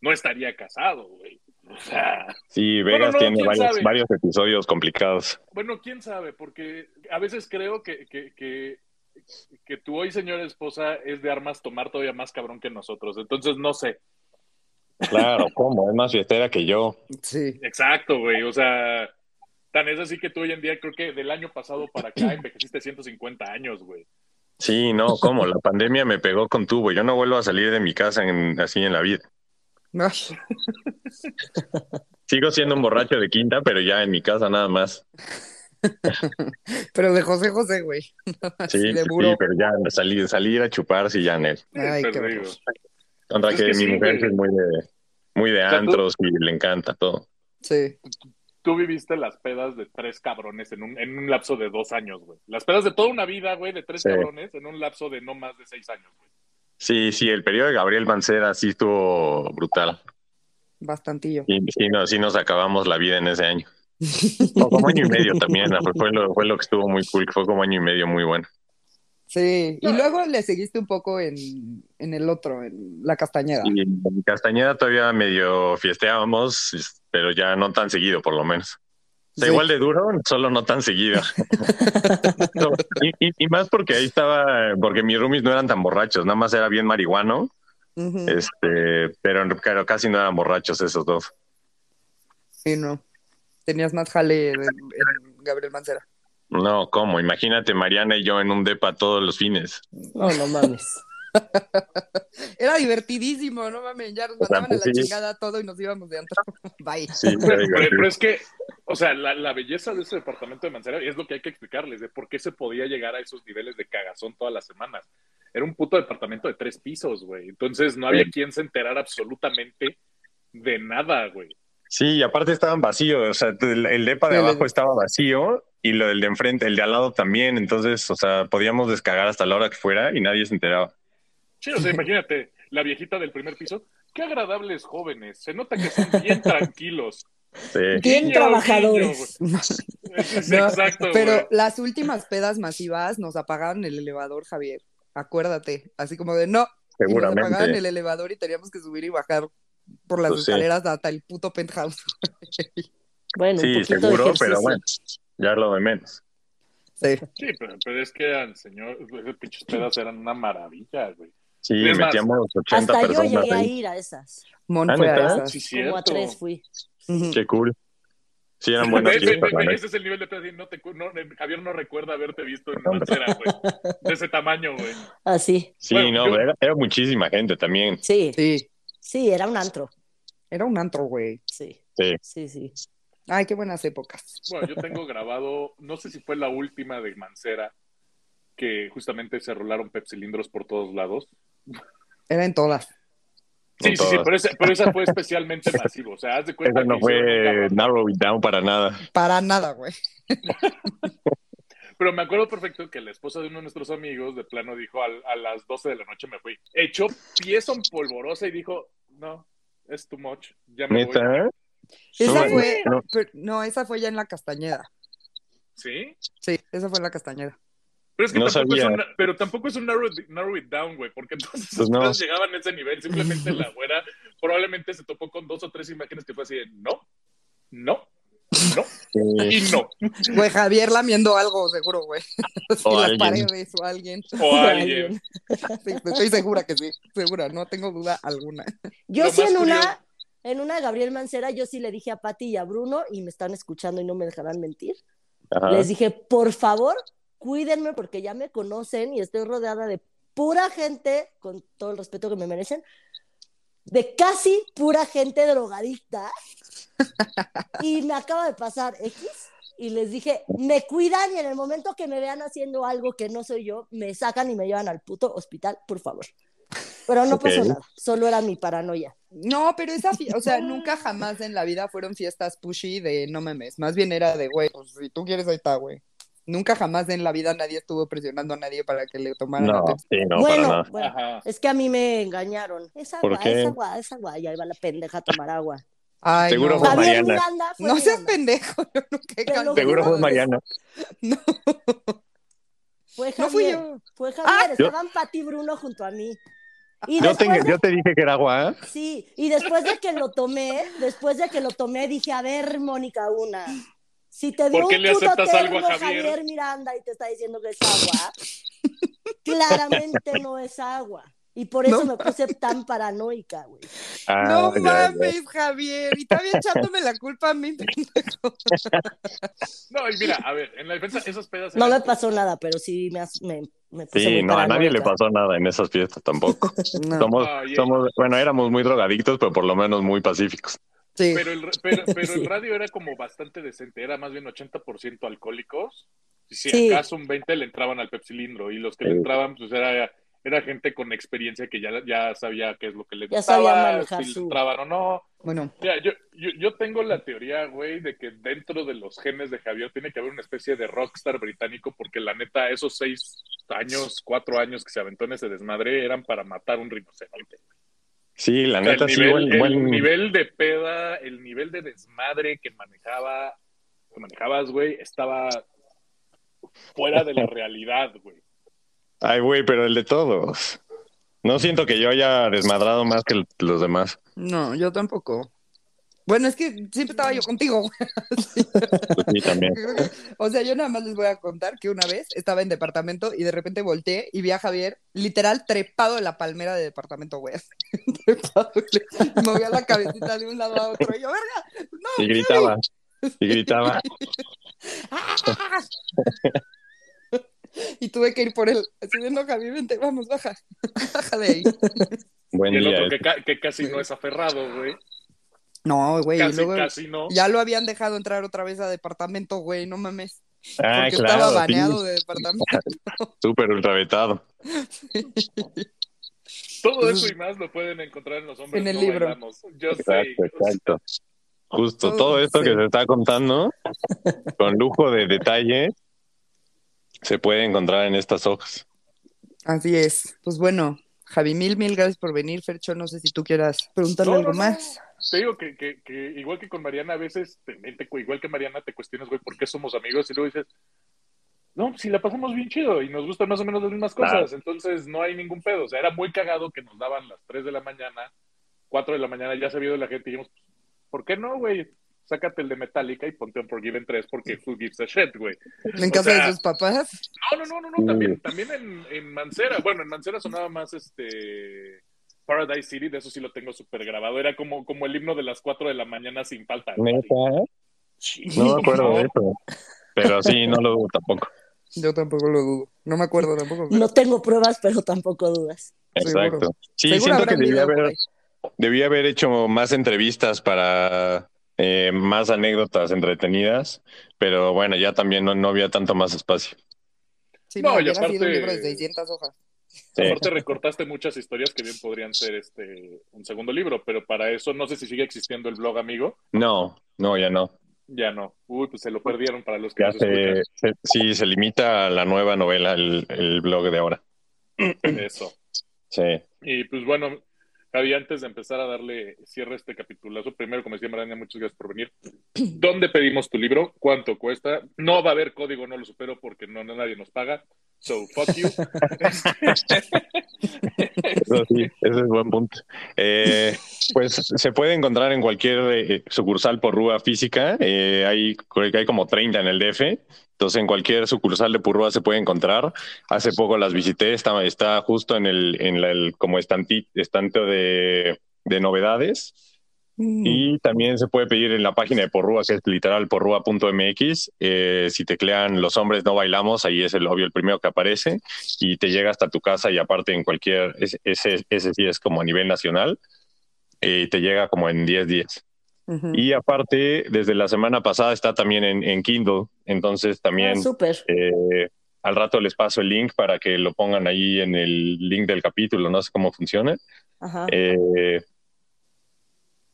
no estaría casado, güey. O sea, Sí, Bueno, Vegas no, tiene varios episodios complicados. bueno, quién sabe, porque a veces creo que, que, que, que tu hoy señora esposa es de armas tomar todavía más cabrón que nosotros. Entonces, no sé. Claro, ¿cómo? Es más fiestera que yo. Sí. Exacto, güey. O sea, tan es así que tú hoy en día creo que del año pasado para acá envejeciste 150 años, güey. Sí, no, ¿cómo? La pandemia me pegó con tubo. Yo no vuelvo a salir de mi casa en- así en la vida. Ay, Sigo siendo un borracho de quinta, pero ya en mi casa nada más. pero de José José, güey. Sí, de sí, pero ya salir, salir a chupar, sí, ya en él. Ay, Pero qué horror. Contra Es que, que mi sí, mujer güey. es muy de, muy de sea, tú- antros y le encanta todo. Sí. Tú viviste las pedas de tres cabrones en un, en un lapso de dos años, güey. Las pedas de toda una vida, güey, de tres Sí. cabrones en un lapso de no más de seis años, güey. Sí, sí, el periodo de Gabriel Mancera sí estuvo brutal. Bastantillo. Y sí, no, sí nos acabamos la vida en ese año. O como año y medio también, fue, fue lo, fue lo que estuvo muy cool, que fue como año y medio muy bueno. Sí. Y luego le seguiste un poco en, en el otro, en la Castañeda. Y en Castañeda todavía medio fiesteábamos, pero ya no tan seguido, por lo menos. O sea, Sí. igual de duro, solo no tan seguido. No, y, y- y más porque ahí estaba, porque mis roomies no eran tan borrachos, nada más era bien marihuano, este, pero, pero casi no eran borrachos esos dos. Sí, no. Tenías más jale en, en Gabriel Mancera. No, ¿cómo? Imagínate Mariana y yo en un depa todos los fines. No, no mames. Era divertidísimo, no mames, ya nos O sea, mandaban a la pues sí. chingada todo y nos íbamos de antro. Bye. Sí, Pero, divertido. pero es que, o sea, la, la belleza de ese departamento de Mancera es lo que hay que explicarles, de por qué se podía llegar a esos niveles de cagazón todas las semanas. Era un puto departamento de tres pisos, güey. Entonces no había Sí. quien se enterara absolutamente de nada, güey. Sí, y aparte estaban vacíos, o sea, el, el depa de Sí, abajo el- estaba vacío y lo del de enfrente, el de al lado también, entonces, o sea, podíamos descagar hasta la hora que fuera y nadie se enteraba. Sí, o sea, imagínate, la viejita del primer piso, qué agradables jóvenes. Se nota que son bien tranquilos. Sí. Bien trabajadores. Es No, exacto, Pero las últimas pedas masivas nos apagaron el elevador, Javier. Acuérdate. Así como de no. Y nos apagaban Seguramente. el elevador y teníamos que subir y bajar por las Pues sí. escaleras hasta el puto penthouse. Bueno, un Sí, de seguro, ejercicio. pero bueno, ya lo de menos. Sí. Sí, pero, pero es que eran, señor, esas pinches pedas eran una maravilla, güey. Sí, Es más, metíamos 80 Hasta yo personas llegué a ahí. ir a esas. Mon Ah, fue a esas. Sí, Como a tres fui. Qué cool. Sí, eran buenas Ese, fiestas, ese neta. es el nivel de pedas. y No te, no, Javier no recuerda haberte visto en Mancera, güey. De ese tamaño, güey. Así. Sí, Bueno, no, yo- pero era, era muchísima gente también. Sí, Sí. Sí, era un antro. Era un antro, güey. Sí, Sí. sí, sí. Ay, qué buenas épocas. Bueno, yo tengo grabado, no sé si fue la última de Mancera, que justamente se rolaron pepsilindros por todos lados. Era en todas. Sí, sí, sí, pero esa, pero esa fue especialmente masivo. O sea, haz de cuenta Eso no que fue narrow it down para nada. Para nada, güey. Pero me acuerdo perfecto que la esposa de uno de nuestros amigos de plano dijo al- a, las 12 de la noche me fui. Echó pies en polvorosa y dijo, no, es too much, ya me voy. Esa No, fue. no. pero- no, esa fue ya en la Castañeda. ¿Sí? Sí, esa fue en la Castañeda. Pero es que No tampoco, es sabía. un, pero tampoco es un narrow, it- narrow it down, güey, porque entonces Pues no. llegaban a ese nivel. Simplemente la güera probablemente se topó con dos o tres imágenes que fue así de no, no, no sí. y no. Güey, Javier lamiendo algo, seguro, güey. Sí, O las alguien. paredes o alguien. O alguien. Sí, estoy segura que sí. Segura, no tengo duda alguna. Yo Lo sí en curioso- una, en una Gabriel Mancera, yo sí le dije a Pati y a Bruno, y me están escuchando y no me dejarán mentir. Ajá. Les dije, por favor, cuídenme porque ya me conocen y estoy rodeada de pura gente, con todo el respeto que me merecen, de casi pura gente drogadicta. Y me acaba de pasar X y les dije, me cuidan y en el momento que me vean haciendo algo que no soy yo, me sacan y me llevan al puto hospital, por favor. Pero no pasó nada, solo era mi paranoia. No, pero esa, o sea, nunca jamás en la vida fueron fiestas pushy de no memes. Más bien era de, güey, pues si tú quieres, ahí está, güey. Nunca jamás en la vida nadie estuvo presionando a nadie para que le tomaran la No, sí, no, bueno, es que a mí me engañaron. Es ¿Por agua, qué? es agua, es agua. Y ahí va la pendeja a tomar agua. Ay, Seguro no. fue Javier Mariana. Miranda fue No seas Miranda. pendejo, yo nunca he. Seguro fue. Mariana. No, Fue no fui Javier. yo. Fue Javier. yo- Estaban Pati y Bruno junto a mí. Y Yo te, después de- yo te dije que era agua. ¿eh? Sí, y después de que lo tomé, después de que lo tomé, dije, a ver, Mónica, una. Si te dio ¿Por qué un le puto aceptas algo a Javier? Miranda y te está diciendo que es agua, claramente no es agua. Y por eso No me puse tan paranoica, güey. Ah, no ya, ya. mames, Javier. Y también echándome la culpa a mí. No, y mira, a ver, en la defensa, esas pedas. No me pasó nada, pero sí me, me, me puse Sí, muy no, a nadie le pasó nada en esas fiestas tampoco. No, Somos, Ay, somos, bueno, éramos muy drogadictos, pero por lo menos muy pacíficos. Sí. Pero el, pero, pero Sí. el radio era como bastante decente, era más bien 80% alcohólicos. Y si Sí. acaso un 20 le entraban al pepsilindro y los que le entraban, pues era, era gente con experiencia que ya, ya sabía qué es lo que le Ya gustaba, si le entraban o no. Bueno, Mira, yo, yo, yo tengo la teoría, güey, de que dentro de los genes de Javier tiene que haber una especie de rockstar británico, porque la neta, esos seis años, cuatro años que se aventó en ese desmadre eran para matar un rinoceronte. Sí, la O sea, neta, el, sí, nivel, buen, el buen- nivel de peda, el nivel de desmadre que manejaba, que manejabas, güey, estaba fuera de la realidad, güey. Ay, güey, pero el de todos. No siento que yo haya desmadrado más que los demás. no, yo tampoco. Bueno, es que siempre estaba yo contigo. Pues sí, también. O sea, yo nada más les voy a contar que una vez estaba en departamento y de repente volteé y vi a Javier literal trepado en la palmera de departamento, güey. trepado. Y movía la cabecita de un lado a otro. Y yo, verga, no. Y gritaba. Y gritaba. Y tuve que ir por él. Subiendo Javier, vente, vamos, baja. Baja de ahí. Buen Y el día. otro ese. que, ca- que casi no es aferrado, güey. No, güey, y Casi, luego casi no. ya lo habían dejado entrar otra vez a departamento, güey, no mames. Ah, Porque claro. estaba sí. baneado de departamento. Súper ultravetado. Todo eso y más lo pueden encontrar en los hombres En el No libro. Bailamos. Yo sé. Exacto, exacto. Justo, Todo, todo esto sí. que se está contando, con lujo de detalle, se puede encontrar en estas hojas. Así es. Pues bueno, Javi, mil, mil gracias por venir. Fercho, no sé si tú quieras preguntarle No, algo no, no. más. Te digo que, que, que igual que con Mariana, a veces, te- te- igual que Mariana, te cuestionas, güey, ¿por qué somos amigos? Y luego dices, no, si la pasamos bien chido y nos gustan más o menos las mismas cosas, Claro. entonces no hay ningún pedo. O sea, era muy cagado que nos daban las 3 de la mañana, 4 de la mañana, ya se había ido la gente y dijimos, ¿por qué no, güey? Sácate el de Metallica y ponte un Forgiven 3 porque who gives a shit, güey. En O casa sea, de sus papás. No, no, no, no, no, también, también en, en Mancera. Bueno, en Mancera sonaba más este Paradise City, de eso sí lo tengo súper grabado. Era como, como el himno de las 4 de la mañana sin falta. ¿Neta? Sí, No me acuerdo no. de eso. Pero sí, no lo dudo tampoco. Yo tampoco lo dudo. No me acuerdo tampoco. pero No tengo pruebas, pero tampoco dudas. Exacto. Sí, Seguro siento que debía haber, debía haber hecho más entrevistas para eh, más anécdotas entretenidas, pero bueno, ya también no, no había tanto más espacio. Sí, No, no, y aparte- un libro de 600 hojas. Sí. Aparte recortaste muchas historias que bien podrían ser este un segundo libro, pero para eso no sé si sigue existiendo el blog amigo. No, no, ya no. Ya no. Uy, pues se lo perdieron para los que Ya se, se- sí, se limita a la nueva novela, el, el blog de ahora. Eso. Sí. Y pues bueno, Javi, antes de empezar a darle cierre a este capitulazo, primero, como decía Mariana, muchas gracias por venir. ¿Dónde pedimos tu libro? ¿Cuánto cuesta? No va a haber código, no lo supero porque no, nadie nos paga. So, fuck you. Eso sí, ese es buen punto. Eh, pues se puede encontrar en cualquier eh, sucursal por Rúa física. Eh, hay, hay como 30 en el DF. Entonces, en cualquier sucursal de Purrúa se puede encontrar. Hace poco las visité, está, está justo en el, en la- el como estanti- estante de, de novedades. Y también se puede pedir en la página de Porrúa, que es literal porrúa.mx. Eh, si teclean Los hombres no bailamos, ahí es el obvio el primero que aparece y te llega hasta tu casa y aparte en cualquier, ese, ese, ese sí es como a nivel nacional, eh, te llega como en 10 días. Y aparte, desde la semana pasada está también en, en Kindle, entonces también Ah, eh, al rato les paso el link para que lo pongan ahí en el link del capítulo, no sé cómo funciona. Ajá. Eh,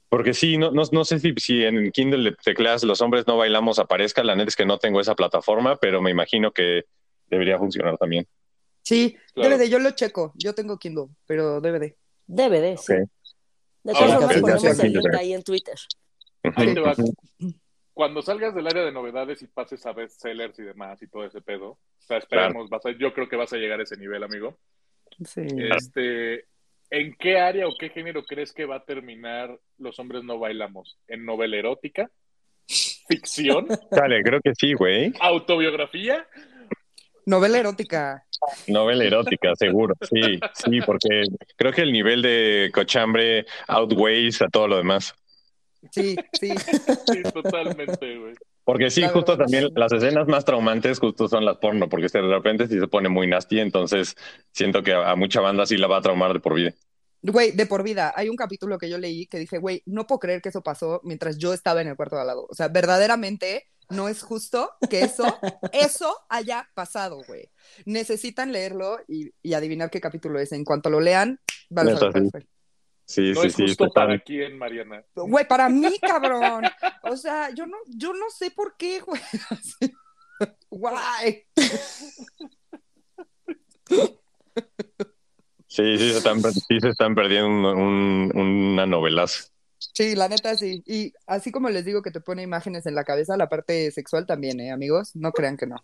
porque sí, no, no, no sé si, si en Kindle le tecleas Los hombres no bailamos aparezca, la neta es que no tengo esa plataforma, pero me imagino que debería funcionar también. Sí, Claro. DVD, yo lo checo. Yo tengo Kindle, pero DVD. DVD, sí. Ok. De todas formas, ponemos el link ahí en Twitter. Ahí te va. Cuando salgas del área de novedades y pases a bestsellers y demás y todo ese pedo, o sea, esperemos, vas a- yo creo que vas a llegar a ese nivel, amigo. Sí. Este, ¿En qué área o qué género crees que va a terminar Los hombres no bailamos? ¿En novela erótica? ¿Ficción? Dale, creo que sí, güey. ¿Autobiografía? Novela erótica. Novela erótica, seguro. Sí, sí, porque creo que el nivel de cochambre outweighs a todo lo demás. Sí, sí. Sí, totalmente, güey. Porque sí, justo también las escenas más traumantes justo son las porno, porque de repente sí se pone muy nasty, entonces siento que a, mucha banda sí la va a traumar de por vida. Güey, de por vida. Hay un capítulo que yo leí que dije, güey, no puedo creer que eso pasó mientras yo estaba en el cuarto de al lado. O sea, verdaderamente no es justo que eso, eso haya pasado, güey. Necesitan leerlo y, y adivinar qué capítulo es. En cuanto lo lean, van a saber cuál sí. No sí, es sí. justo total. para quién, Mariana. Güey, para mí, cabrón. O sea, yo no, yo no sé por qué, güey. Guay. Sí, sí se están, sí se están perdiendo un- un- una novelaza. Sí, la neta sí. Y así como les digo que te pone imágenes en la cabeza, la parte sexual también, ¿eh, amigos? No crean que no.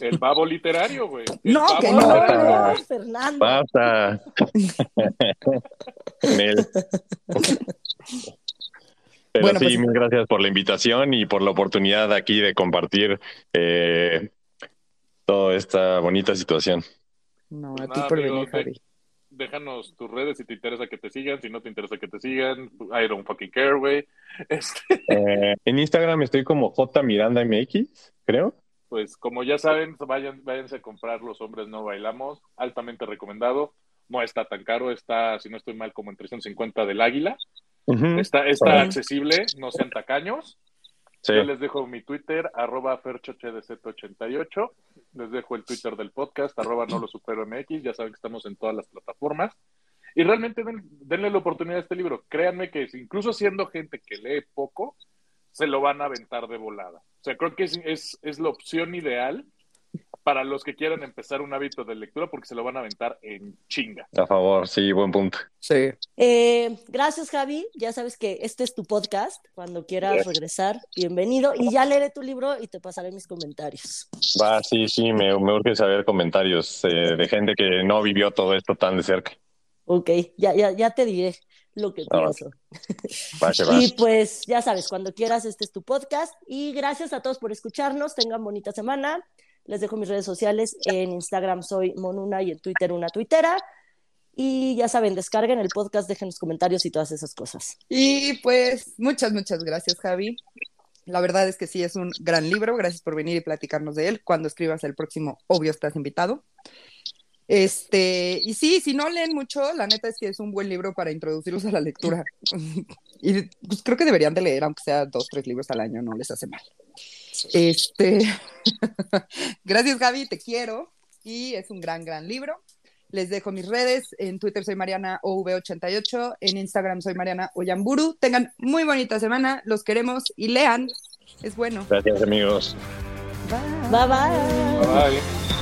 El babo literario, güey. No, babo que No, no. literario. no, Fernando. Basta. Nel. Pero Bueno, sí, pues- mil gracias por la invitación y por la oportunidad aquí de compartir eh, toda esta bonita situación. No, a Pues ti nada, por venir, Javi. Déjanos tus redes si te interesa que te sigan, si no te interesa que te sigan. I don't fucking care, güey. Este, Eh, en Instagram estoy como J Miranda MX, creo. Pues como ya saben, vayan, váyanse a comprar Los Hombres No Bailamos, altamente recomendado. No está tan caro, está, si no estoy mal, como en 350 del Águila. Está, está accesible, no sean tacaños. Sí. Yo les dejo mi Twitter, arroba ferchochedz88. Les dejo el Twitter del podcast, arroba no lo supero MX. Ya saben que estamos en todas las plataformas. Y realmente den- denle la oportunidad a este libro. Créanme que incluso siendo gente que lee poco, se lo van a aventar de volada. O sea, creo que es, es, es la opción ideal para los que quieran empezar un hábito de lectura porque se lo van a aventar en chinga. A favor, sí, buen punto. Sí. Eh, gracias, Javi. Ya sabes que este es tu podcast. Cuando quieras Gracias. regresar, bienvenido. Y ya leeré tu libro y te pasaré mis comentarios. Va, sí, sí, me, me urge saber comentarios eh, de gente que no vivió todo esto tan de cerca. Ok, ya, ya, ya te diré lo que Ah, pienso. Va, que va. Y pues ya sabes, cuando quieras, este es tu podcast. Y gracias a todos por escucharnos. Tengan bonita semana. Les dejo mis redes sociales. En Instagram soy Monuna y en Twitter una tuitera. Y ya saben, descarguen el podcast, dejen los comentarios y todas esas cosas. Y pues muchas, muchas gracias, Javi. La verdad es que sí, es un gran libro. Gracias por venir y platicarnos de él. Cuando escribas el próximo, obvio, estás invitado. Este, y sí, si no leen mucho, la neta es que es un buen libro para introducirlos a la lectura. y pues creo que deberían de leer, aunque sea dos, tres libros al año, no les hace mal. Este, gracias Gaby, te quiero. Y es un gran, gran libro. Les dejo mis redes. En Twitter soy Mariana OV88. En Instagram soy Mariana Oyamburu. Tengan muy bonita semana. Los queremos y lean. Es bueno. Gracias, amigos. Bye. Bye bye. Bye.